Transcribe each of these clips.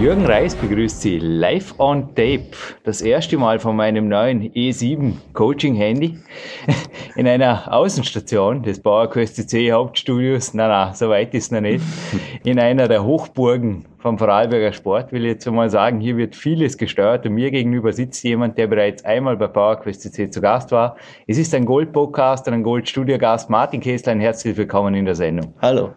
Jürgen Reis begrüßt Sie live on tape. Das erste Mal von meinem neuen E7 Coaching Handy in einer Außenstation des Bauerquest C Hauptstudios. Na, na, so weit ist noch nicht. In einer der Hochburgen vom Vorarlberger Sport will ich jetzt mal sagen, hier wird vieles gesteuert und mir gegenüber sitzt jemand, der bereits einmal bei PowerQuest C zu Gast war. Es ist ein Gold-Podcast und ein Gold-Studio-Gast. Martin Kesslein, herzlich willkommen in der Sendung. Hallo.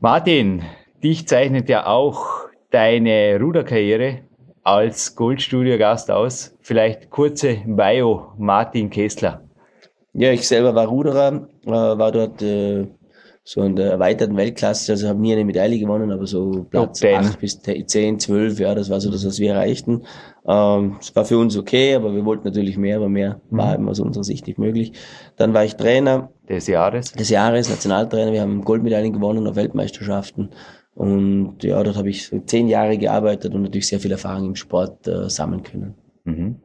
Martin, dich zeichnet ja auch deine Ruderkarriere als Goldstudio-Gast aus? Vielleicht kurze Bio Martin Kessler. Ja, ich selber war Ruderer, äh, war dort äh, so in der erweiterten Weltklasse, also habe nie eine Medaille gewonnen, aber so Platz Top 8 bis 10, 12, ja, das war so das, was wir erreichten. Ähm, es war für uns okay, aber wir wollten natürlich mehr, aber mehr war eben aus unserer Sicht nicht möglich. Dann war ich Trainer Des Jahres. des Jahres, Nationaltrainer, wir haben Goldmedaillen gewonnen auf Weltmeisterschaften. Und ja, dort habe ich zehn Jahre gearbeitet und natürlich sehr viel Erfahrung im Sport äh, sammeln können. Mhm.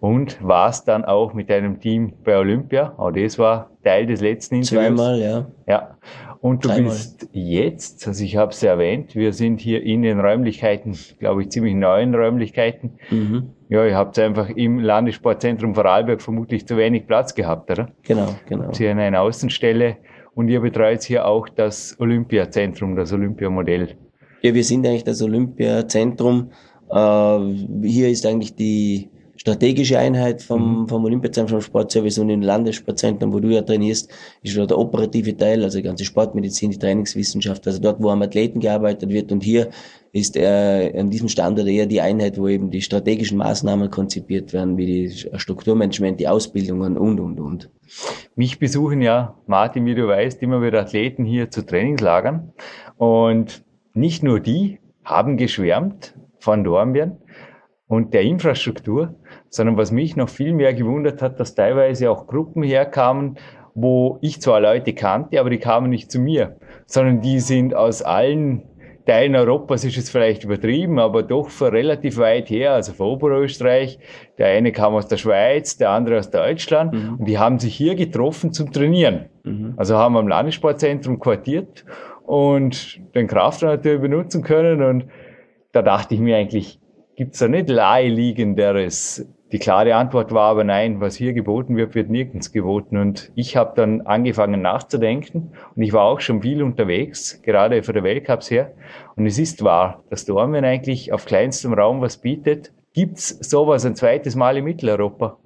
Und warst dann auch mit deinem Team bei Olympia. Auch das war Teil des letzten Interviews. Zweimal, ja. Ja. Und du Dreimal. bist jetzt, also ich habe es erwähnt, wir sind hier in den Räumlichkeiten, glaube ich, ziemlich neuen Räumlichkeiten. Mhm. Ja, ihr habt einfach im Landessportzentrum Vorarlberg vermutlich zu wenig Platz gehabt, oder? Genau, genau. Habt hier eine Außenstelle und ihr betreut hier auch das Olympiazentrum, das Olympiamodell. Ja, wir sind eigentlich das Olympiazentrum. Äh, hier ist eigentlich die strategische Einheit vom, vom Olympiazentrum vom Sportservice und im Landessportzentrum, wo du ja trainierst, ist dort der operative Teil, also die ganze Sportmedizin, die Trainingswissenschaft, also dort, wo am Athleten gearbeitet wird. Und hier ist äh, an diesem Standort eher die Einheit, wo eben die strategischen Maßnahmen konzipiert werden, wie die Strukturmanagement, die Ausbildungen und, und, und. Mich besuchen ja, Martin, wie du weißt, immer wieder Athleten hier zu Trainingslagern. Und nicht nur die haben geschwärmt von Dornbirn und der Infrastruktur, sondern was mich noch viel mehr gewundert hat, dass teilweise auch Gruppen herkamen, wo ich zwar Leute kannte, aber die kamen nicht zu mir, sondern die sind aus allen Teilen Europas ist es vielleicht übertrieben, aber doch von relativ weit her, also von Oberösterreich. Der eine kam aus der Schweiz, der andere aus Deutschland und die haben sich hier getroffen zum Trainieren. Also haben am Landessportzentrum quartiert und den Kraftraum natürlich benutzen können und da dachte ich mir eigentlich, gibt's da nicht naheliegenderes? Die klare Antwort war aber nein, was hier geboten wird, wird nirgends geboten. Und ich habe dann angefangen nachzudenken und ich war auch schon viel unterwegs, gerade für die Weltcups her. Und es ist wahr, dass Dornbirn eigentlich auf kleinstem Raum was bietet. Gibt's sowas ein zweites Mal in Mitteleuropa?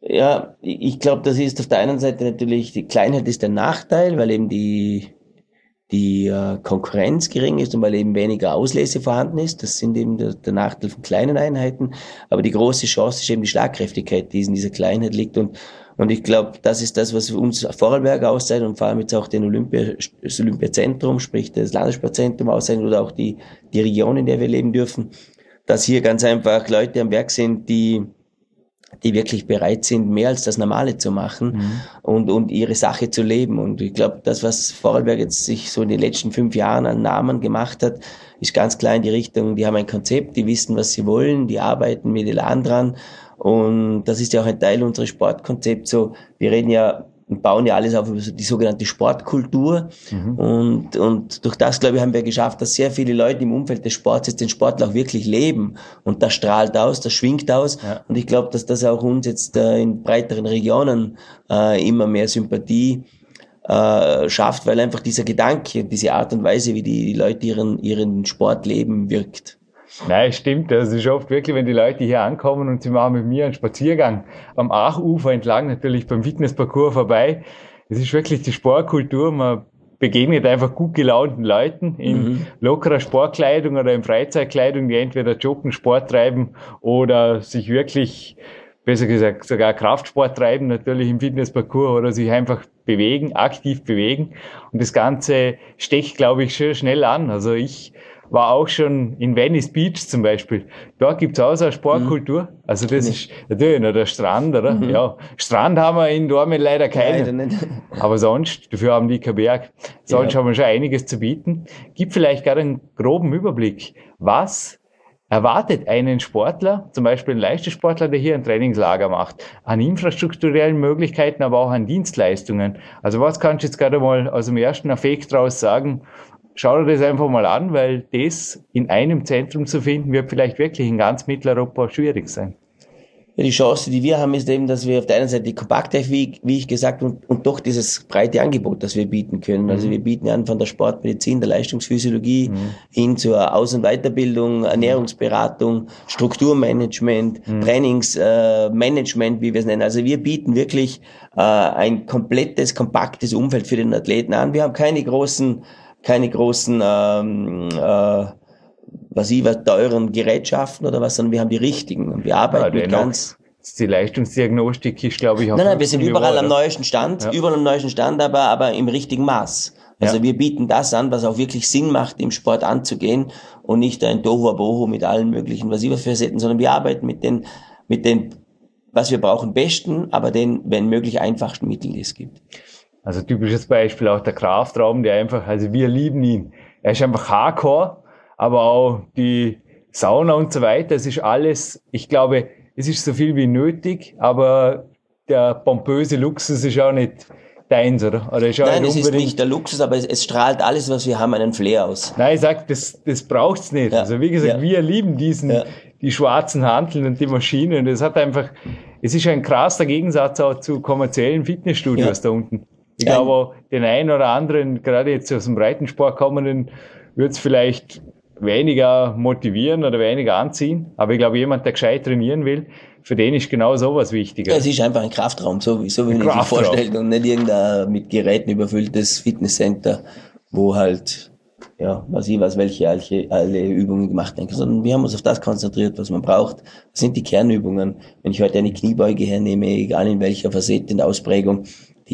Ja, ich glaube, das ist auf der einen Seite natürlich, die Kleinheit ist der Nachteil, weil eben die, die äh, Konkurrenz gering ist und weil eben weniger Auslese vorhanden ist. Das sind eben der, der Nachteil von kleinen Einheiten. Aber die große Chance ist eben die Schlagkräftigkeit, die in dieser Kleinheit liegt. Und, und ich glaube, das ist das, was uns Vorarlberg auszeichnet und vor allem jetzt auch den Olympia, das Olympiazentrum, sprich das Landessportzentrum auszeichnet oder auch die, die Region, in der wir leben dürfen, dass hier ganz einfach Leute am Werk sind, die die wirklich bereit sind, mehr als das Normale zu machen und, und ihre Sache zu leben. Und ich glaube, das, was Vorarlberg jetzt sich so in den letzten fünf Jahren an Namen gemacht hat, ist ganz klar in die Richtung, die haben ein Konzept, die wissen, was sie wollen, die arbeiten mit Elan dran. Und das ist ja auch ein Teil unseres Sportkonzepts. So, wir reden ja und bauen ja alles auf die sogenannte Sportkultur. Und, und durch das, glaube ich, haben wir geschafft, dass sehr viele Leute im Umfeld des Sports jetzt den Sport auch wirklich leben. Und das strahlt aus, das schwingt aus. Ja. Und ich glaube, dass das auch uns jetzt äh, in breiteren Regionen äh, immer mehr Sympathie äh, schafft, weil einfach dieser Gedanke, diese Art und Weise, wie die, die Leute ihren, ihren Sport leben, wirkt. Nein, stimmt. Das ist oft wirklich, wenn die Leute hier ankommen und sie machen mit mir einen Spaziergang am Achufer entlang, natürlich beim Fitnessparcours vorbei. Es ist wirklich die Sportkultur. Man begegnet einfach gut gelaunten Leuten in lockerer Sportkleidung oder in Freizeitkleidung, die entweder joggen, Sport treiben oder sich wirklich, besser gesagt, sogar Kraftsport treiben, natürlich im Fitnessparcours oder sich einfach bewegen, aktiv bewegen. Und das Ganze stecht, glaube ich, schon schnell an. Also ich war auch schon in Venice Beach zum Beispiel. Dort gibt's auch so eine Sportkultur. Also das ist natürlich noch der Strand, oder? Ja, Strand haben wir in Dormen leider keinen. Leider nicht. Aber sonst, dafür haben die keinen Berg. Sonst Ja. haben wir schon einiges zu bieten. Gib vielleicht gerade einen groben Überblick. Was erwartet einen Sportler, zum Beispiel ein Leistungssportler, der hier ein Trainingslager macht, an infrastrukturellen Möglichkeiten, aber auch an Dienstleistungen. Also was kannst du jetzt gerade mal aus dem ersten Affekt raus sagen? Schau dir das einfach mal an, weil das in einem Zentrum zu finden, wird vielleicht wirklich in ganz Mitteleuropa schwierig sein. Ja, die Chance, die wir haben, ist eben, dass wir auf der einen Seite die Kompaktheit, wie, wie ich gesagt, und, und doch dieses breite Angebot, das wir bieten können. Also mhm. wir bieten an von der Sportmedizin, der Leistungsphysiologie mhm. hin zur Aus- und Weiterbildung, Ernährungsberatung, Strukturmanagement, mhm. Trainingsmanagement, äh, wie wir es nennen. Also wir bieten wirklich äh, ein komplettes, kompaktes Umfeld für den Athleten an. Wir haben keine großen, keine großen ähm, äh, was ich was teuren Gerätschaften oder was, sondern wir haben die richtigen und wir arbeiten ja, mit ganz die Leistungsdiagnostik ist, glaube ich, auch. Nein, nein, wir sind überall Niveau, am neuesten Stand, ja. überall am neuesten Stand, aber, aber im richtigen Maß. Also ja. wir bieten das an, was auch wirklich Sinn macht, im Sport anzugehen und nicht ein Tohuwabohu mit allen möglichen, was ich was Facetten, sondern wir arbeiten mit den, mit den, was wir brauchen, besten, aber den, wenn möglich, einfachsten Mitteln, die es gibt. Also typisches Beispiel auch der Kraftraum, der einfach, also wir lieben ihn. Er ist einfach hardcore, aber auch die Sauna und so weiter. Es ist alles, ich glaube, es ist so viel wie nötig, aber der pompöse Luxus ist auch nicht deins, oder? oder ist auch Nein, es ist nicht der Luxus, aber es, es, strahlt alles, was wir haben, einen Flair aus. Nein, ich sag, das, das braucht's nicht. Ja. Also wie gesagt, ja. wir lieben diesen, ja. die schwarzen Handeln und die Maschinen. Das hat einfach, es ist ein krasser Gegensatz auch zu kommerziellen Fitnessstudios da unten. Ich glaube, den einen oder anderen, gerade jetzt aus dem Breitensport kommenden, wird es vielleicht weniger motivieren oder weniger anziehen. Aber ich glaube, jemand, der gescheit trainieren will, für den ist genau sowas wichtiger. Ja, es ist einfach ein Kraftraum, so wie, so wie man sich vorstellt und nicht irgendein mit Geräten überfülltes Fitnesscenter, wo halt, ja, was ich weiß, welche alle, alle Übungen gemacht werden, sondern wir haben uns auf das konzentriert, was man braucht. Das sind die Kernübungen. Wenn ich heute eine Kniebeuge hernehme, egal in welcher Facette in der Ausprägung,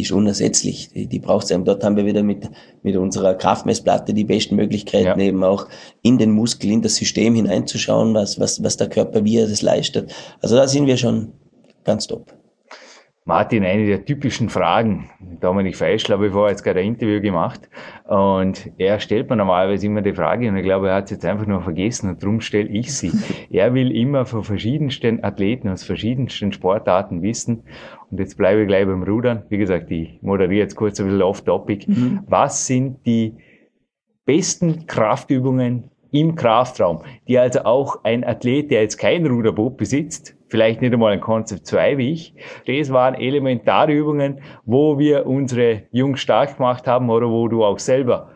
ist unersetzlich. Die, die braucht es eben. Dort haben wir wieder mit, mit unserer Kraftmessplatte die besten Möglichkeiten, ja. eben auch in den Muskel, in das System hineinzuschauen, was, was, was der Körper, wie er das leistet. Also da sind wir schon ganz top. Martin, eine der typischen Fragen. Dominik Feischl habe ich vorher jetzt gerade ein Interview gemacht und er stellt mir normalerweise immer die Frage und ich glaube, er hat es jetzt einfach nur vergessen und darum stelle ich sie. er will immer von verschiedensten Athleten aus verschiedensten Sportarten wissen und jetzt bleibe ich gleich beim Rudern. Wie gesagt, ich moderiere jetzt kurz ein bisschen off-topic. Mhm. Was sind die besten Kraftübungen im Kraftraum, die also auch ein Athlet, der jetzt kein Ruderboot besitzt, vielleicht nicht einmal ein Konzept 2 wie ich. Das waren elementare Übungen, wo wir unsere Jungs stark gemacht haben oder wo du auch selber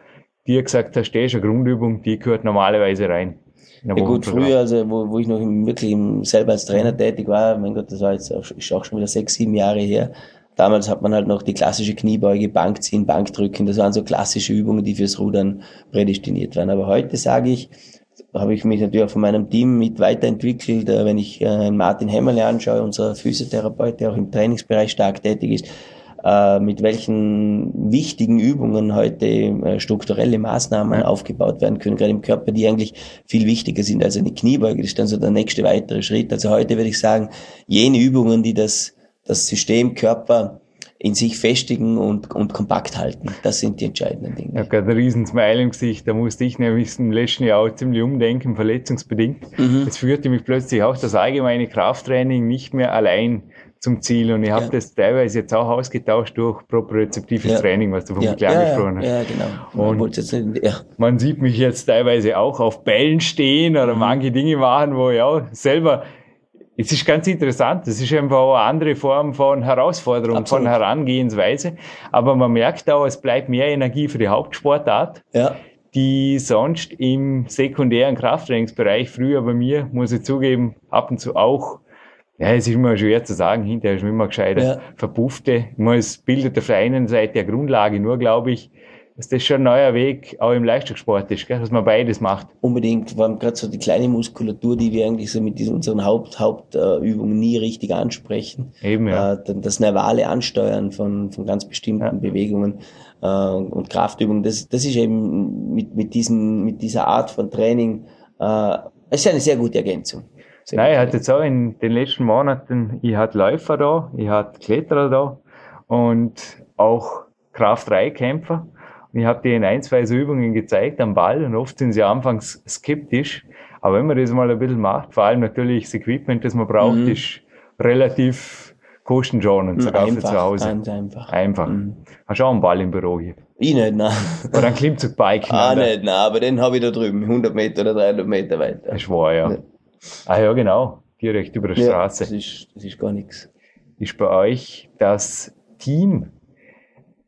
dir gesagt hast, das ist eine Grundübung, die gehört normalerweise rein. Ja gut, früher, also wo, wo ich noch im, wirklich im, selber als Trainer tätig war, mein Gott, das war jetzt auch, ist auch schon wieder sechs, sieben Jahre her. Damals hat man halt noch die klassische Kniebeuge, Bankziehen, Bankdrücken. Das waren so klassische Übungen, die fürs Rudern prädestiniert waren. Aber heute sage ich, habe ich mich natürlich auch von meinem Team mit weiterentwickelt. Äh, wenn ich äh, Martin Hämmerle anschaue, unser Physiotherapeut, der auch im Trainingsbereich stark tätig ist, äh, mit welchen wichtigen Übungen heute strukturelle Maßnahmen aufgebaut werden können, gerade im Körper, die eigentlich viel wichtiger sind als eine Kniebeuge. Das ist dann so der nächste weitere Schritt. Also heute würde ich sagen, jene Übungen, die das, das System Körper in sich festigen und, und kompakt halten. Das sind die entscheidenden Dinge. Ich habe gerade ein riesen Smile im Gesicht. Da musste ich nämlich im letzten Jahr auch ziemlich umdenken, verletzungsbedingt. Mhm. Es führte mich plötzlich auch das allgemeine Krafttraining nicht mehr allein zum Ziel. Und ich habe ja. das teilweise jetzt auch ausgetauscht durch propriozeptives ja. Training, was du vom ja. Klar gesprochen hast. Ja, genau. Und nicht, man sieht mich jetzt teilweise auch auf Bällen stehen oder mhm. manche Dinge machen, wo ich auch selber es ist ganz interessant. Es ist einfach eine andere Form von Herausforderung, Absolut. von Herangehensweise. Aber man merkt auch, es bleibt mehr Energie für die Hauptsportart. Ja. Die sonst im sekundären Krafttrainingsbereich früher bei mir, muss ich zugeben, ab und zu auch ja, es ist immer schwer zu sagen, hinterher ist man immer gescheiter. Ja. Verpuffte. Es bildet auf der einen Seite der Grundlage nur, glaube ich, dass das schon ein neuer Weg auch im Leistungssport ist, gell? dass man beides macht. Unbedingt, vor allem gerade so die kleine Muskulatur, die wir eigentlich so mit diesen, unseren Haupt, Hauptübungen nie richtig ansprechen. Eben, ja. Äh, das nervale Ansteuern von, von ganz bestimmten ja. Bewegungen äh, und Kraftübungen, das, das ist eben mit, mit, diesen, mit dieser Art von Training, äh, ist eine sehr gute Ergänzung. Sehr Nein, ich hatte jetzt auch in den letzten Monaten, ich hatte Läufer da, ich hatte Kletterer da und auch Kraft-3-Kämpfer. Ich habe denen ein, zwei so Übungen gezeigt am Ball und oft sind sie anfangs skeptisch. Aber wenn man das mal ein bisschen macht, vor allem natürlich das Equipment, das man braucht, Mhm. ist relativ kostenschonend, für Einfach, zu Hause. ganz einfach. Einfach. Mhm. Hast du auch einen Ball im Büro hier? Ich nicht, nein. Oder ein Klimmzugbike? Ah, nicht, nein, aber den habe ich da drüben, 100 Meter oder 300 Meter weiter. Das war ja. Ja. Ah ja, genau. Direkt über der Ja, Straße. das ist, das ist gar nichts. Ist bei euch das Team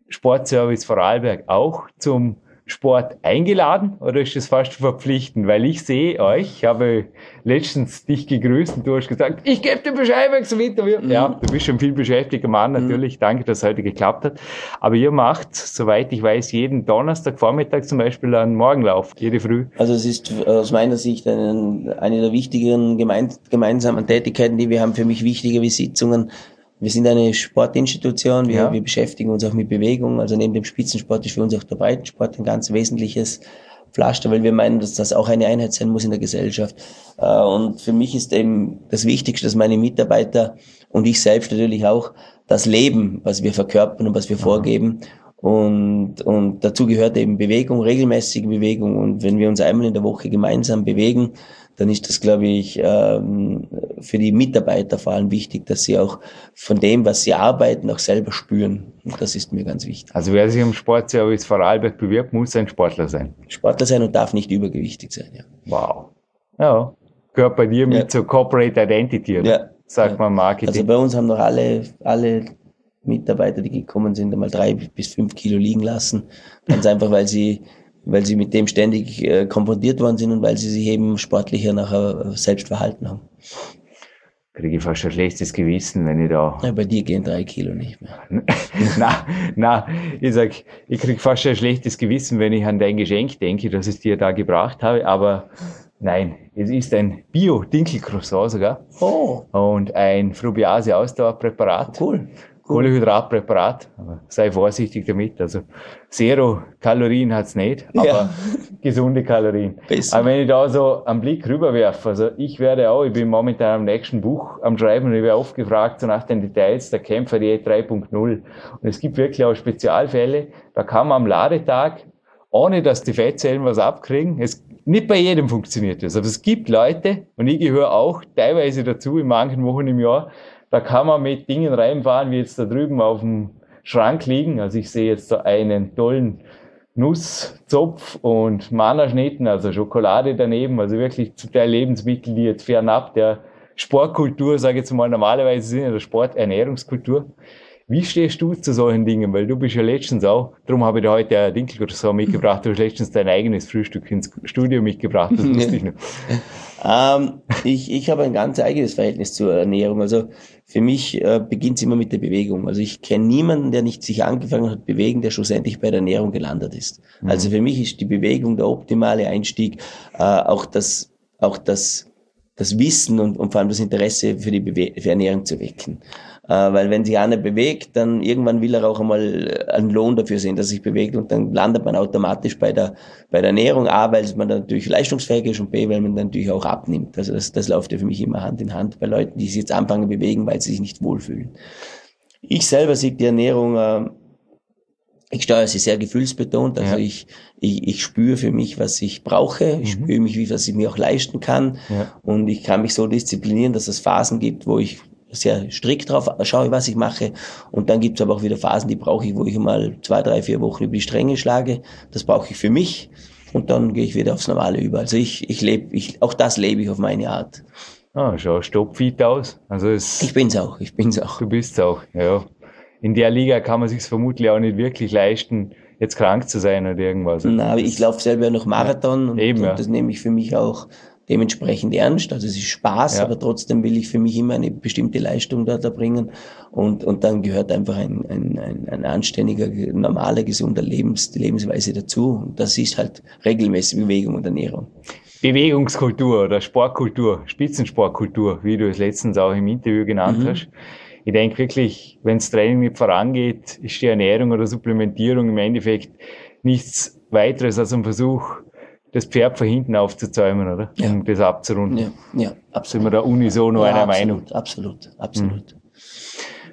Sportservice Vorarlberg auch zum Sport eingeladen oder ist das fast verpflichtend? Weil ich sehe euch, ich habe letztens dich gegrüßt und du hast gesagt, ich gebe dir Bescheid wegen zum Interview. Mhm. Ja, du bist schon viel beschäftigter Mann, natürlich. Danke, dass es heute geklappt hat. Aber ihr macht, soweit ich weiß, jeden Donnerstag Vormittag zum Beispiel einen Morgenlauf, jede Früh. Also es ist aus meiner Sicht ein, eine der wichtigeren gemein, gemeinsamen Tätigkeiten, die wir haben, für mich wichtiger wie Sitzungen. Wir sind eine Sportinstitution, wir, Ja. wir beschäftigen uns auch mit Bewegung. Also neben dem Spitzensport ist für uns auch der Breitensport ein ganz wesentliches Pflaster, weil wir meinen, dass das auch eine Einheit sein muss in der Gesellschaft. Äh, Und für mich ist eben das Wichtigste, dass meine Mitarbeiter und ich selbst natürlich auch das Leben, was wir verkörpern und was wir vorgeben. Und, und dazu gehört eben Bewegung, regelmäßige Bewegung. Und wenn wir uns einmal in der Woche gemeinsam bewegen, dann ist das, glaube ich, ähm, für die Mitarbeiter vor allem wichtig, dass sie auch von dem, was sie arbeiten, auch selber spüren. Und das ist mir ganz wichtig. Also wer sich am Sportservice Vorarlberg bewirbt, muss ein Sportler sein. Sportler sein und darf nicht übergewichtig sein. Ja. Wow. Ja. Gehört bei dir mit Ja. zur Corporate Identity, oder? Ja. Sagt Ja. man Marketing. Also bei uns haben noch alle, alle Mitarbeiter, die gekommen sind, einmal drei bis fünf Kilo liegen lassen. Ganz einfach, weil sie, weil sie mit dem ständig äh, konfrontiert worden sind und weil sie sich eben sportlicher nachher äh, selbst verhalten haben. Kriege ich fast ein schlechtes Gewissen, wenn ich da. Ja, bei dir gehen drei Kilo nicht mehr. na, na, ich sag, ich krieg fast ein schlechtes Gewissen, wenn ich an dein Geschenk denke, dass ich dir da gebracht habe, aber nein, es ist ein Bio-Dinkelcroissant sogar Oh, und ein Frubiase-Ausdauerpräparat. cool. Kohlehydratpräparat, aber sei vorsichtig damit. Also Zero Kalorien hat's nicht, aber Ja. gesunde Kalorien. Besser. Aber wenn ich da so einen Blick rüberwerfe, also ich werde auch, ich bin momentan am nächsten Buch am Schreiben und ich werde oft gefragt, so nach den Details der Kämpferdiät 3.0. Und es gibt wirklich auch Spezialfälle, da kann man am Ladetag, ohne dass die Fettzellen was abkriegen, es nicht bei jedem funktioniert das, aber es gibt Leute, und ich gehöre auch teilweise dazu in manchen Wochen im Jahr, da kann man mit Dingen reinfahren, wie jetzt da drüben auf dem Schrank liegen. Also ich sehe jetzt da einen tollen Nusszopf und Mannerschnitten, also Schokolade daneben, also wirklich zum Teil Lebensmittel, die jetzt fernab der Sportkultur, sage ich jetzt mal, normalerweise sind, oder Sporternährungskultur. Wie stehst du zu solchen Dingen? Weil du bist ja letztens auch, darum habe ich dir heute ein Dinkelcroissant mitgebracht, du hast letztens dein eigenes Frühstück ins Studio mitgebracht, das wusste ich noch. Ähm, ich, ich habe ein ganz eigenes Verhältnis zur Ernährung. Also für mich äh, beginnt es immer mit der Bewegung. Also ich kenne niemanden, der nicht sich angefangen hat bewegen, der schlussendlich bei der Ernährung gelandet ist. Also für mich ist die Bewegung der optimale Einstieg, äh, auch das, auch das, das Wissen und, und vor allem das Interesse für die Bewe für Ernährung zu wecken. Äh, weil wenn sich einer bewegt, dann irgendwann will er auch einmal einen Lohn dafür sehen, dass sich bewegt und dann landet man automatisch bei der, bei der Ernährung. A, weil man dann natürlich leistungsfähig ist und B, weil man dann natürlich auch abnimmt. Also das, das läuft ja für mich immer Hand in Hand bei Leuten, die sich jetzt anfangen bewegen, weil sie sich nicht wohlfühlen. Ich selber sehe die Ernährung, äh, ich steuere sie sehr gefühlsbetont. Also Ja. ich, ich, ich spüre für mich, was ich brauche. Ich spüre mich, wie was ich mir auch leisten kann. Ja. Und ich kann mich so disziplinieren, dass es Phasen gibt, wo ich sehr strikt drauf schaue, was ich mache. Und dann gibt es aber auch wieder Phasen, die brauche ich, wo ich mal zwei, drei, vier Wochen über die Stränge schlage. Das brauche ich für mich. Und dann gehe ich wieder aufs Normale über. Also ich, ich lebe, ich, auch das lebe ich auf meine Art. Ah, schau stoppfit aus. Also es, Ich bin's auch, ich bin's auch. Du bist auch, ja. In der Liga kann man sich vermutlich auch nicht wirklich leisten, jetzt krank zu sein oder irgendwas. Na, aber ich laufe selber noch Marathon und, Eben, ja. und das nehme ich für mich auch dementsprechend ernst. Also es ist Spaß, Ja. aber trotzdem will ich für mich immer eine bestimmte Leistung dort erbringen. Und, und dann gehört einfach ein, ein, ein, ein anständiger, normaler, gesunder Lebens, Lebensweise dazu. Und das ist halt regelmäßige Bewegung und Ernährung. Bewegungskultur oder Sportkultur, Spitzensportkultur, wie du es letztens auch im Interview genannt Mhm. hast. Ich denke wirklich, wenn das Training nicht vorangeht, ist die Ernährung oder Supplementierung im Endeffekt nichts weiteres als ein Versuch, das Pferd von hinten aufzuzäumen, oder? Ja. Um das abzurunden. Ja, ja, Sind absolut. wir da unisono ja, einer absolut, Meinung. Mhm. Absolut, absolut.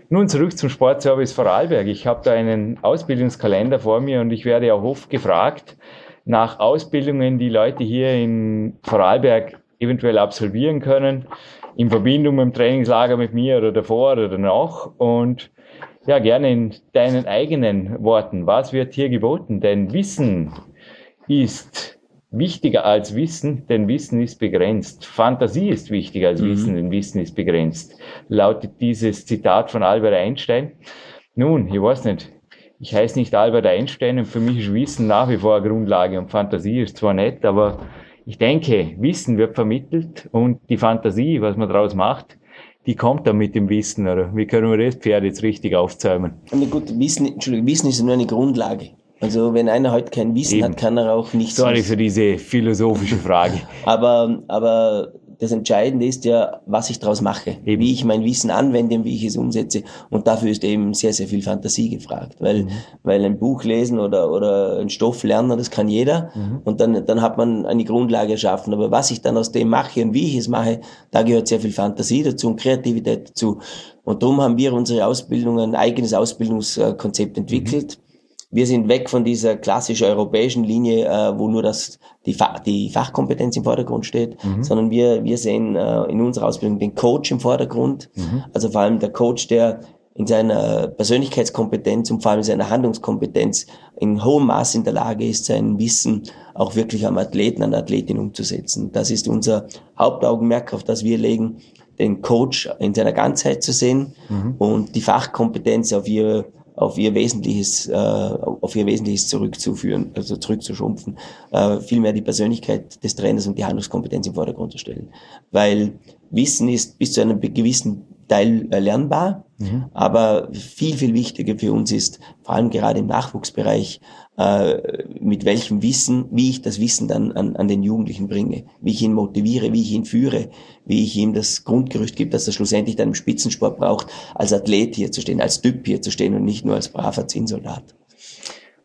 Nun zurück zum Sportservice Vorarlberg. Ich habe da einen Ausbildungskalender vor mir und ich werde auch oft gefragt nach Ausbildungen, die Leute hier in Vorarlberg eventuell absolvieren können, in Verbindung mit dem Trainingslager mit mir oder davor oder danach. Und ja, gerne in deinen eigenen Worten. Was wird hier geboten? Denn Wissen ist wichtiger als Wissen, denn Wissen ist begrenzt. Fantasie ist wichtiger als mhm. Wissen, denn Wissen ist begrenzt. Lautet dieses Zitat von Albert Einstein. Nun, ich weiß nicht. Ich heiße nicht Albert Einstein und für mich ist Wissen nach wie vor eine Grundlage und Fantasie ist zwar nett, aber ich denke, Wissen wird vermittelt und die Fantasie, was man daraus macht, die kommt dann mit dem Wissen, oder? Wie können wir das Pferd jetzt richtig aufzäumen? Na gut, Wissen, Entschuldigung, Wissen ist nur eine Grundlage. Also wenn einer heute kein Wissen Eben. hat, kann er auch nichts. Sorry für diese philosophische Frage. aber, aber das Entscheidende ist ja, was ich daraus mache, eben. wie ich mein Wissen anwende und wie ich es umsetze. Und dafür ist eben sehr, sehr viel Fantasie gefragt, weil, mhm. weil ein Buch lesen oder, oder ein Stoff lernen, das kann jeder. Mhm. Und dann, dann hat man eine Grundlage erschaffen. Aber was ich dann aus dem mache und wie ich es mache, da gehört sehr viel Fantasie dazu und Kreativität dazu. Und darum haben wir unsere Ausbildung, ein eigenes Ausbildungskonzept entwickelt. Mhm wir sind weg von dieser klassisch europäischen Linie, äh, wo nur das, die, Fa die Fachkompetenz im Vordergrund steht, mhm. sondern wir, wir sehen äh, in unserer Ausbildung den Coach im Vordergrund. Mhm. Also vor allem der Coach, der in seiner Persönlichkeitskompetenz und vor allem in seiner Handlungskompetenz in hohem Maß in der Lage ist, sein Wissen auch wirklich am Athleten, an der Athletin umzusetzen. Das ist unser Hauptaugenmerk, auf das wir legen, den Coach in seiner Ganzheit zu sehen mhm. und die Fachkompetenz auf ihr auf ihr Wesentliches, äh, auf ihr Wesentliches zurückzuführen, also zurückzuschrumpfen, äh, vielmehr die Persönlichkeit des Trainers und die Handlungskompetenz im Vordergrund zu stellen. Weil Wissen ist bis zu einem gewissen Teil lernbar, mhm. aber viel, viel wichtiger für uns ist, vor allem gerade im Nachwuchsbereich, äh, mit welchem Wissen, wie ich das Wissen dann an, an den Jugendlichen bringe, wie ich ihn motiviere, wie ich ihn führe, wie ich ihm das Grundgerüst gebe, dass er schlussendlich dann im Spitzensport braucht, als Athlet hier zu stehen, als Typ hier zu stehen und nicht nur als braver Zinnsoldat.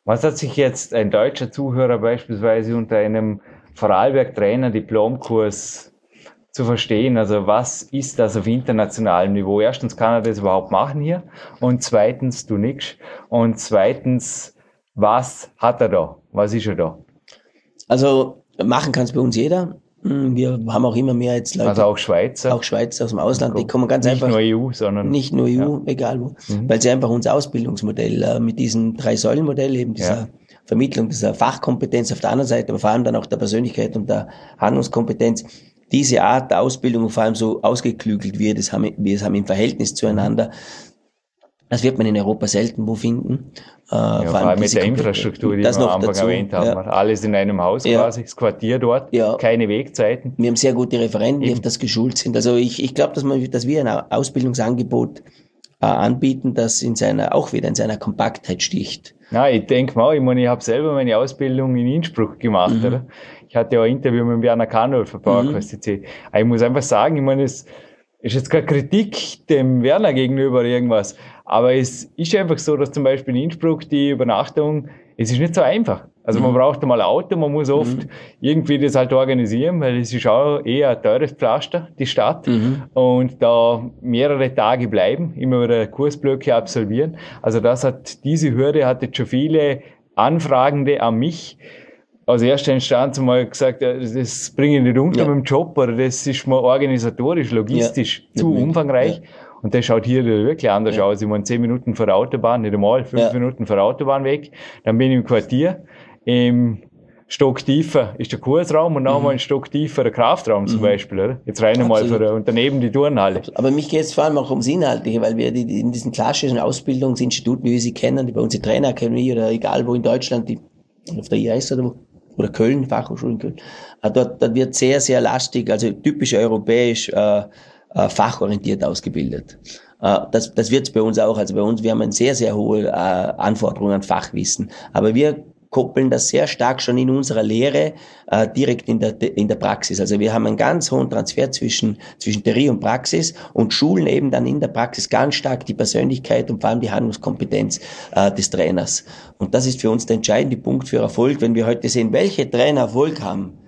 Was hat sich jetzt ein deutscher Zuhörer beispielsweise unter einem Vorarlberg-Trainer Diplomkurs zu verstehen. Also was ist das auf internationalem Niveau? Erstens kann er das überhaupt machen hier und zweitens du nix und zweitens was hat er da? Was ist er da? Also machen kann es bei uns jeder. Hm, wir haben auch immer mehr jetzt Leute. Also auch Schweizer. Auch Schweizer aus dem Ausland. Die kommen ganz nicht einfach. Nicht nur EU, sondern. Nicht nur EU, ja. egal wo. Mhm. Weil sie einfach unser Ausbildungsmodell äh, mit diesem Drei-Säulen-Modell eben dieser ja. Vermittlung dieser Fachkompetenz auf der anderen Seite, aber vor allem dann auch der Persönlichkeit und der Handlungskompetenz. Diese Art der Ausbildung vor allem so ausgeklügelt wird, das haben, wir es haben im Verhältnis zueinander, das wird man in Europa selten wo finden. Äh, ja, vor allem mit der Infrastruktur, die wir am Anfang dazu, erwähnt haben. Ja. Alles in einem Haus ja. quasi, das Quartier dort, ja. keine Wegzeiten. Wir haben sehr gute Referenten, die auf das geschult sind. Also ich, ich glaube, dass, man, dass wir ein Ausbildungsangebot äh, anbieten, das in seiner, auch wieder in seiner Kompaktheit sticht. Ja, ich denke mal, ich meine, ich habe selber meine Ausbildung in Innsbruck gemacht, mhm. oder? Ich hatte ja ein Interview mit Werner Kanow für PowerQuest mhm. Ich muss einfach sagen, ich meine, es ist jetzt keine Kritik dem Werner gegenüber oder irgendwas, aber es ist einfach so, dass zum Beispiel in Innsbruck die Übernachtung, es ist nicht so einfach. Also man mhm. braucht einmal ein Auto, man muss oft mhm. irgendwie das halt organisieren, weil es ist auch eher ein teures Pflaster, die Stadt. Mhm. Und da mehrere Tage bleiben, immer wieder Kursblöcke absolvieren. Also das hat, diese Hürde hat jetzt schon viele Anfragende an mich als erster Instanz mal gesagt, das bringe ich nicht unter ja. mit dem Job oder das ist mir organisatorisch, logistisch ja. zu umfangreich. Ja. Und das schaut hier wirklich anders ja. aus. Ich meine, zehn Minuten vor der Autobahn, nicht einmal, fünf. Minuten vor der Autobahn weg. Dann bin ich im Quartier. Im Stock tiefer ist der Kursraum und nochmal mhm. ein Stock tiefer der Kraftraum zum mhm. Beispiel. Oder? Jetzt rein einmal für, und daneben die Turnhalle. Aber mich geht es vor allem auch ums Inhaltliche, weil wir die, die in diesen klassischen Ausbildungsinstituten, wie wir sie kennen, die bei uns die Trainerakademie oder egal wo in Deutschland, die auf der IAS oder wo, oder Köln, Fachhochschule in Köln, äh, dort, dort wird sehr, sehr lastig, also typisch europäisch, äh, äh, fachorientiert ausgebildet. Äh, das, das wird bei uns auch. Also bei uns, wir haben eine sehr, sehr hohe äh, Anforderungen an Fachwissen. Aber wir koppeln das sehr stark schon in unserer Lehre äh, direkt in der, in der Praxis. Also wir haben einen ganz hohen Transfer zwischen, zwischen Theorie und Praxis und schulen eben dann in der Praxis ganz stark die Persönlichkeit und vor allem die Handlungskompetenz äh, des Trainers. Und das ist für uns der entscheidende Punkt für Erfolg, wenn wir heute sehen, welche Trainer Erfolg haben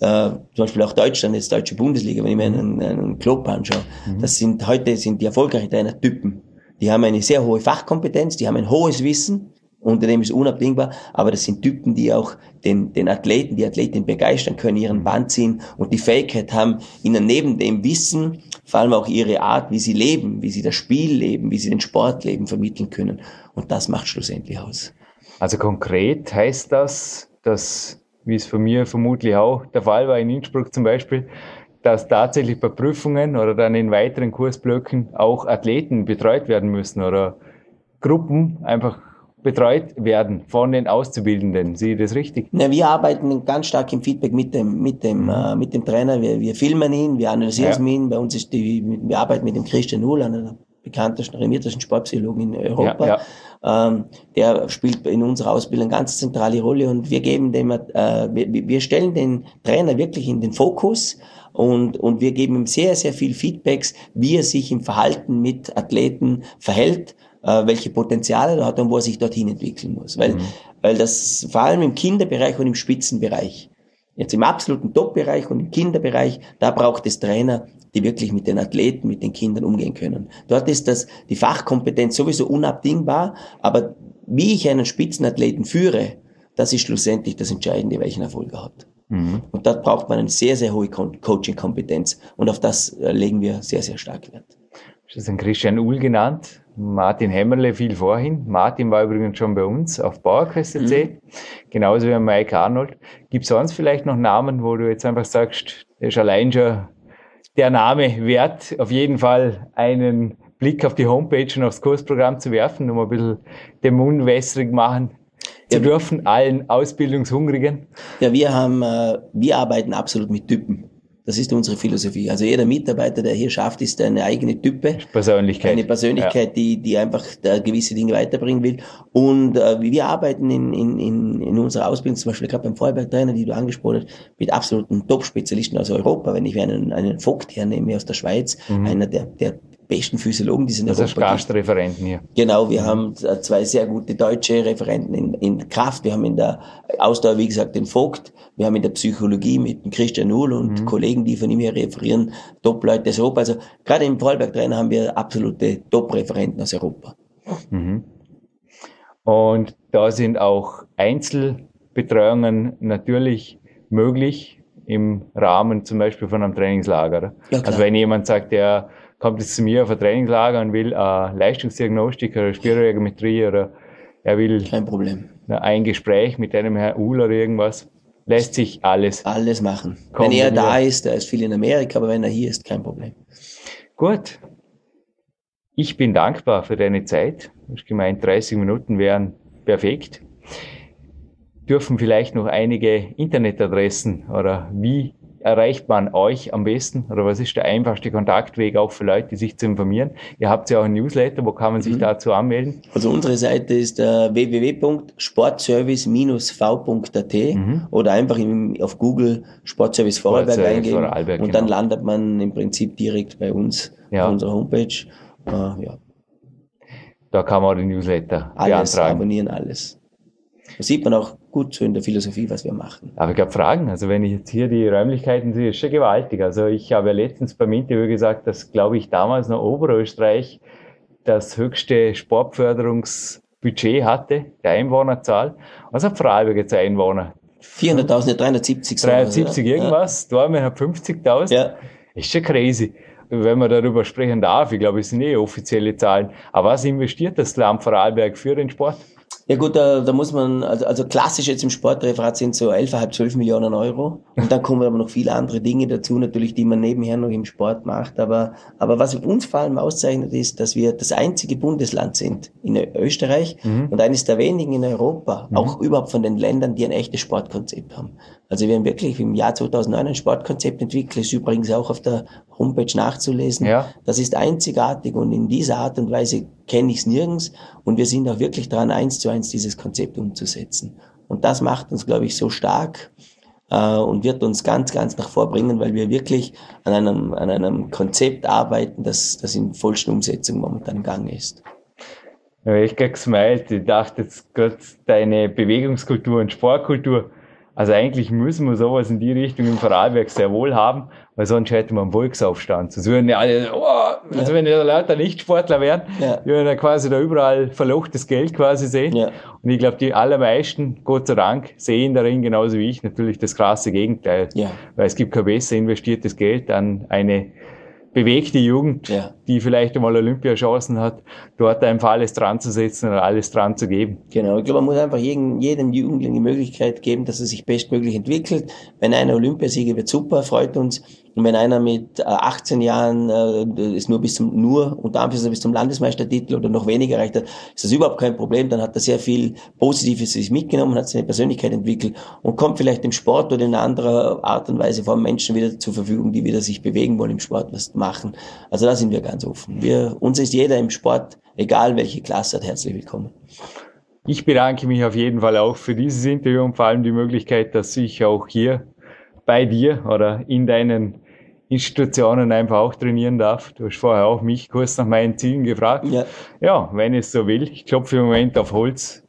äh, zum Beispiel auch Deutschland, jetzt deutsche Bundesliga, wenn ich mir einen, einen Club anschaue, mhm. das sind heute sind die erfolgreichen Trainertypen. Die haben eine sehr hohe Fachkompetenz, die haben ein hohes Wissen Unternehmen ist unabdingbar, aber das sind Typen, die auch den, den Athleten, die Athletin begeistern können, ihren Band ziehen und die Fähigkeit haben, ihnen neben dem Wissen vor allem auch ihre Art, wie sie leben, wie sie das Spiel leben, wie sie den Sport leben, vermitteln können. Und das macht schlussendlich aus. Also konkret heißt das, dass, wie es von mir vermutlich auch der Fall war in Innsbruck zum Beispiel, dass tatsächlich bei Prüfungen oder dann in weiteren Kursblöcken auch Athleten betreut werden müssen oder Gruppen einfach betreut werden von den Auszubildenden. Sehe ich das richtig? Na, wir arbeiten ganz stark im Feedback mit dem, mit dem, mhm. äh, mit dem Trainer. Wir, wir filmen ihn, wir analysieren ja. ihn. Bei uns ist die, wir arbeiten mit dem Christian Nuhl, einer der bekanntesten, renommiertesten Sportpsychologen in Europa. Ja, ja. Ähm, der spielt in unserer Ausbildung eine ganz zentrale Rolle und wir geben dem, äh, wir, wir stellen den Trainer wirklich in den Fokus und, und wir geben ihm sehr, sehr viel Feedbacks, wie er sich im Verhalten mit Athleten verhält äh, welche Potenziale er hat und wo er sich dorthin entwickeln muss. Weil, mhm. weil das vor allem im Kinderbereich und im Spitzenbereich, jetzt im absoluten Top-Bereich und im Kinderbereich, da braucht es Trainer, die wirklich mit den Athleten, mit den Kindern umgehen können. Dort ist das, die Fachkompetenz sowieso unabdingbar, aber wie ich einen Spitzenathleten führe, das ist schlussendlich das Entscheidende, welchen Erfolg er hat. Mhm. Und dort braucht man eine sehr, sehr hohe Coaching-Kompetenz. Und auf das äh, legen wir sehr, sehr stark Wert. Das ist ein Christian Uhl genannt. Martin Hämmerle fiel vorhin. Martin war übrigens schon bei uns auf Bauerköste mhm. genauso wie Mike Arnold. Gibt es sonst vielleicht noch Namen, wo du jetzt einfach sagst, der ist allein schon der Name wert, auf jeden Fall einen Blick auf die Homepage und aufs Kursprogramm zu werfen, um ein bisschen den Mund wässrig machen zu ja, dürfen, allen Ausbildungshungrigen? Ja, wir haben, äh, wir arbeiten absolut mit Typen. Das ist unsere Philosophie. Also jeder Mitarbeiter, der hier schafft, ist eine eigene Type. Persönlichkeit. Eine Persönlichkeit, ja. die, die einfach da gewisse Dinge weiterbringen will. Und äh, wir arbeiten in, in, in, in unserer Ausbildung, zum Beispiel gerade beim Feuerberg-Trainer, die du angesprochen hast, mit absoluten Top-Spezialisten aus Europa. Wenn ich einen, einen Vogt hernehme aus der Schweiz, mhm. einer der, der besten Physiologen, die es in also Europa gibt. Gastreferenten hier. Genau, wir haben zwei sehr gute deutsche Referenten in, in Kraft. Wir haben in der Ausdauer, wie gesagt, den Vogt. Wir haben in der Psychologie mit dem Christian Nuhl und mhm. Kollegen, die von ihm her referieren, Top-Leute aus Europa. Also gerade im Vorarlberg-Trainer haben wir absolute Top-Referenten aus Europa. Mhm. Und da sind auch Einzelbetreuungen natürlich möglich im Rahmen zum Beispiel von einem Trainingslager. Ja, also wenn jemand sagt, der kommt jetzt zu mir auf ein Trainingslager und will äh, Leistungsdiagnostik oder Spiroergometrie oder er will Kein Problem. ein Gespräch mit einem Herrn Uhl oder irgendwas, lässt sich alles. Alles machen. Wenn er da ist, er ist viel in Amerika, aber wenn er hier ist, kein Problem. Gut. Ich bin dankbar für deine Zeit. Hast gemeint, 30 Minuten wären perfekt. Dürfen vielleicht noch einige Internetadressen oder wie erreicht man euch am besten? Oder was ist der einfachste Kontaktweg auch für Leute, die sich zu informieren? Ihr habt ja auch ein Newsletter, wo kann man sich mhm. dazu anmelden? Also unsere Seite ist äh, www.sportservice-v.at mhm. oder einfach im, auf Google Sportservice Vorarlberg eingeben Vorarlberg, und dann genau. landet man im Prinzip direkt bei uns ja. auf unserer Homepage. Äh, ja. Da kann man auch den Newsletter alles beantragen. abonnieren, alles. Da sieht man auch gut so in der Philosophie, was wir machen. Aber ich habe Fragen. Also wenn ich jetzt hier die Räumlichkeiten sehe, ist schon gewaltig. Also ich habe ja letztens beim Interview gesagt, dass, glaube ich, damals noch Oberösterreich das höchste Sportförderungsbudget hatte, der Einwohnerzahl. Was hat Freiburg jetzt Einwohner? 400.000, 370. 370 irgendwas, ja. Dortmund hat 50.000. Ja. Ist schon crazy wenn man darüber sprechen darf. Ich glaube, es sind eh offizielle Zahlen. Aber was investiert das Land Vorarlberg für den Sport? Ja gut, da, da muss man, also, also klassisch jetzt im Sportreferat sind so 11,5, 12 Millionen Euro. Und dann kommen aber noch viele andere Dinge dazu, natürlich, die man nebenher noch im Sport macht. Aber, aber was uns vor allem auszeichnet, ist, dass wir das einzige Bundesland sind in Österreich mhm. und eines der wenigen in Europa, mhm. auch überhaupt von den Ländern, die ein echtes Sportkonzept haben. Also wir haben wirklich im Jahr 2009 ein Sportkonzept entwickelt, ist übrigens auch auf der Homepage nachzulesen. Ja. Das ist einzigartig und in dieser Art und Weise kenne ich es nirgends und wir sind auch wirklich dran, eins zu eins dieses Konzept umzusetzen. Und das macht uns, glaube ich, so stark äh, und wird uns ganz, ganz nach vorbringen, weil wir wirklich an einem, an einem Konzept arbeiten, das, das in vollster Umsetzung momentan im Gange ist. Ja, ich gerade gesmiled. Ich dachte jetzt gerade deine Bewegungskultur und Sportkultur Also eigentlich müssen wir sowas in die Richtung im Vorarlberg sehr wohl haben, weil sonst hätten wir einen Volksaufstand. Sonst würden ja alle, oh, also wenn ja lauter Nichtsportler wären, Ja. würden ja quasi da überall verlochtes Geld quasi sehen. Ja. Und ich glaube, die allermeisten, Gott sei Dank, sehen darin genauso wie ich natürlich das krasse Gegenteil. Ja. Weil es gibt kein besser investiertes Geld an eine bewegte Jugend, Ja. die vielleicht einmal Olympiachancen hat, dort einfach alles dran zu setzen und alles dran zu geben. Genau, ich glaube, man muss einfach jedem, jedem Jugendlichen die Möglichkeit geben, dass er sich bestmöglich entwickelt. Wenn einer Olympiasieger wird, super, freut uns. Und wenn einer mit äh, 18 Jahren äh, es nur bis zum, nur unter Anführungszeichen bis zum Landesmeistertitel oder noch weniger erreicht hat, ist das überhaupt kein Problem. Dann hat er sehr viel Positives sich mitgenommen, hat seine Persönlichkeit entwickelt und kommt vielleicht im Sport oder in einer anderen Art und Weise vor Menschen wieder zur Verfügung, die wieder sich bewegen wollen im Sport, was machen. Also da sind wir ganz offen. Wir, uns ist jeder im Sport, egal welche Klasse hat, herzlich willkommen. Ich bedanke mich auf jeden Fall auch für dieses Interview und vor allem die Möglichkeit, dass ich auch hier bei dir oder in deinen Institutionen einfach auch trainieren darf. Du hast vorher auch mich kurz nach meinen Zielen gefragt. Ja. Ja, wenn es so will, ich klopfe im Moment auf Holz,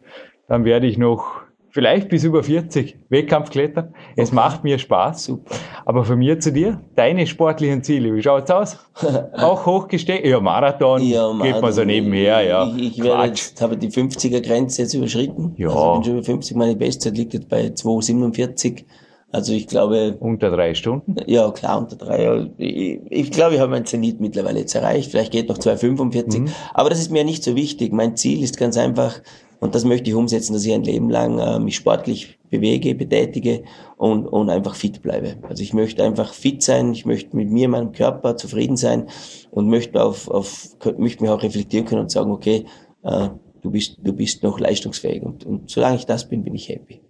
dann werde ich noch vielleicht bis über 40 Wettkampf klettern. Es macht mir Spaß. Super. Aber von mir zu dir, deine sportlichen Ziele, wie schaut's aus? auch hochgesteckt? Ja, Marathon, geht man so nebenher, ja. Ich, ich werde jetzt, habe die 50er Grenze jetzt überschritten. Ja. Also ich bin schon über 50, meine Bestzeit liegt jetzt bei 2,47. Also ich glaube, Unter drei Stunden. ja klar, unter drei. Ich, ich glaube, ich habe mein Zenit mittlerweile jetzt erreicht. Vielleicht geht noch 2,45. Mhm. Aber das ist mir nicht so wichtig. Mein Ziel ist ganz einfach, und das möchte ich umsetzen, dass ich ein Leben lang äh, mich sportlich bewege, betätige und, und einfach fit bleibe. Also ich möchte einfach fit sein, ich möchte mit mir, meinem Körper zufrieden sein und möchte auf, auf möchte mich auch reflektieren können und sagen, okay, äh, du bist, du bist noch leistungsfähig. Und, und solange ich das bin, bin ich happy.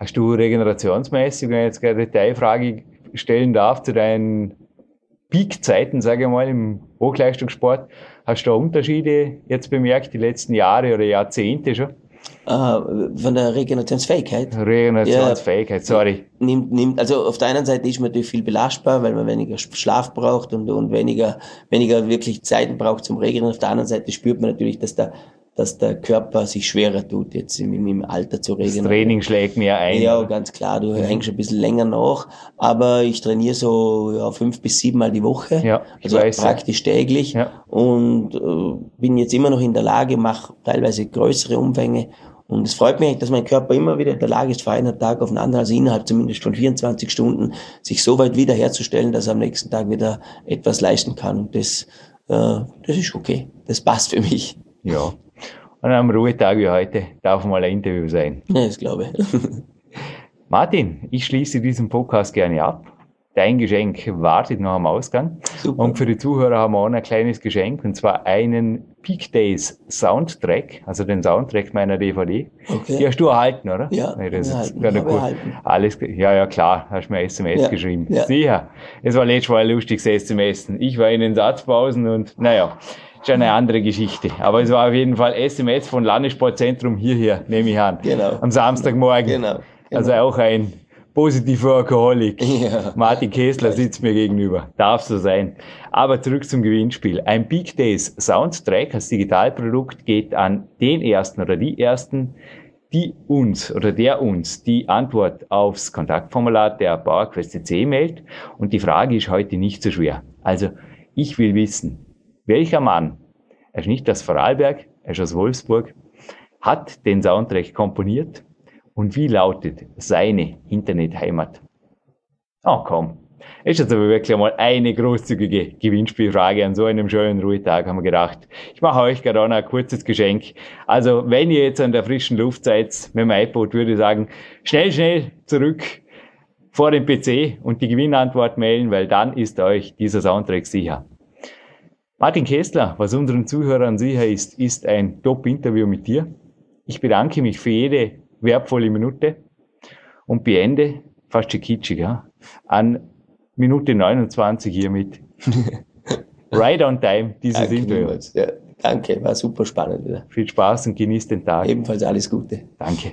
Hast du regenerationsmäßig, wenn ich jetzt eine Detailfrage stellen darf zu deinen Peakzeiten, sage ich mal, im Hochleistungssport, hast du da Unterschiede jetzt bemerkt, die letzten Jahre oder Jahrzehnte schon? Äh, von der Regenerationsfähigkeit. Regenerationsfähigkeit, sorry. nimmt, nimmt, also auf der einen Seite ist man natürlich viel belastbar, weil man weniger Schlaf braucht und, und weniger, weniger wirklich Zeiten braucht zum Regenerieren. Auf der anderen Seite spürt man natürlich, dass der, dass der Körper sich schwerer tut, jetzt im, im Alter zu Das regenerieren. Training schlägt mehr ein. Ja, ganz klar, du hängst ein bisschen länger nach, aber ich trainiere so ja, fünf bis sieben Mal die Woche, Ja, also weiß, ja. praktisch täglich Ja. und äh, bin jetzt immer noch in der Lage, mache teilweise größere Umfänge und es freut mich, dass mein Körper immer wieder in der Lage ist, von einem Tag auf den anderen, also innerhalb zumindest von 24 Stunden, sich so weit wiederherzustellen, dass er am nächsten Tag wieder etwas leisten kann und das, äh, das ist okay, das passt für mich. ja. Und am Ruhetag wie heute darf mal ein Interview sein. Ja, das glaube ich. Martin, ich schließe diesen Podcast gerne ab. Dein Geschenk wartet noch am Ausgang. Super. Und für die Zuhörer haben wir auch noch ein kleines Geschenk, und zwar einen Peak Days Soundtrack, also den Soundtrack meiner DVD. Okay. Die hast du erhalten, oder? Ja, nee, das ist erhalten, gut. erhalten. Alles, ja, ja, klar, hast mir SMS Ja, geschrieben. ja. Sicher. Es war letztes Mal ein lustiges SMS. Ich war in den Satzpausen und, naja, ist eine andere Geschichte. Aber es war auf jeden Fall SMS von Landessportzentrum hierher, nehme ich an. Genau. Am Samstagmorgen. Genau, genau. Also auch ein positiver Alkoholik. Ja. Martin Kessler sitzt mir gegenüber. Darf so sein. Aber zurück zum Gewinnspiel. Ein Big Days Soundtrack als Digitalprodukt geht an den ersten oder die ersten, die uns oder der uns die Antwort aufs Kontaktformular der PowerQuest CC mailt. Und die Frage ist heute nicht so schwer. Also, ich will wissen, welcher Mann, er ist nicht aus Vorarlberg, er ist aus Wolfsburg, hat den Soundtrack komponiert und wie lautet seine Internetheimat? Oh komm, ist jetzt aber wirklich mal eine großzügige Gewinnspielfrage an so einem schönen Ruhetag, haben wir gedacht. Ich mache euch gerade auch noch ein kurzes Geschenk. Also, wenn ihr jetzt an der frischen Luft seid mit dem iPod, würde ich sagen, schnell, schnell zurück vor dem PC und die Gewinnantwort mailen, weil dann ist euch dieser Soundtrack sicher. Martin Kessler, was unseren Zuhörern sicher ist, ist ein Top-Interview mit dir. Ich bedanke mich für jede wertvolle Minute und beende, fast kitschig, ja, an Minute 29 hiermit. right on time, dieses Danke, Interview. niemals. ja, danke, war super spannend wieder. Viel Spaß und genießt den Tag. Ebenfalls alles Gute. Danke.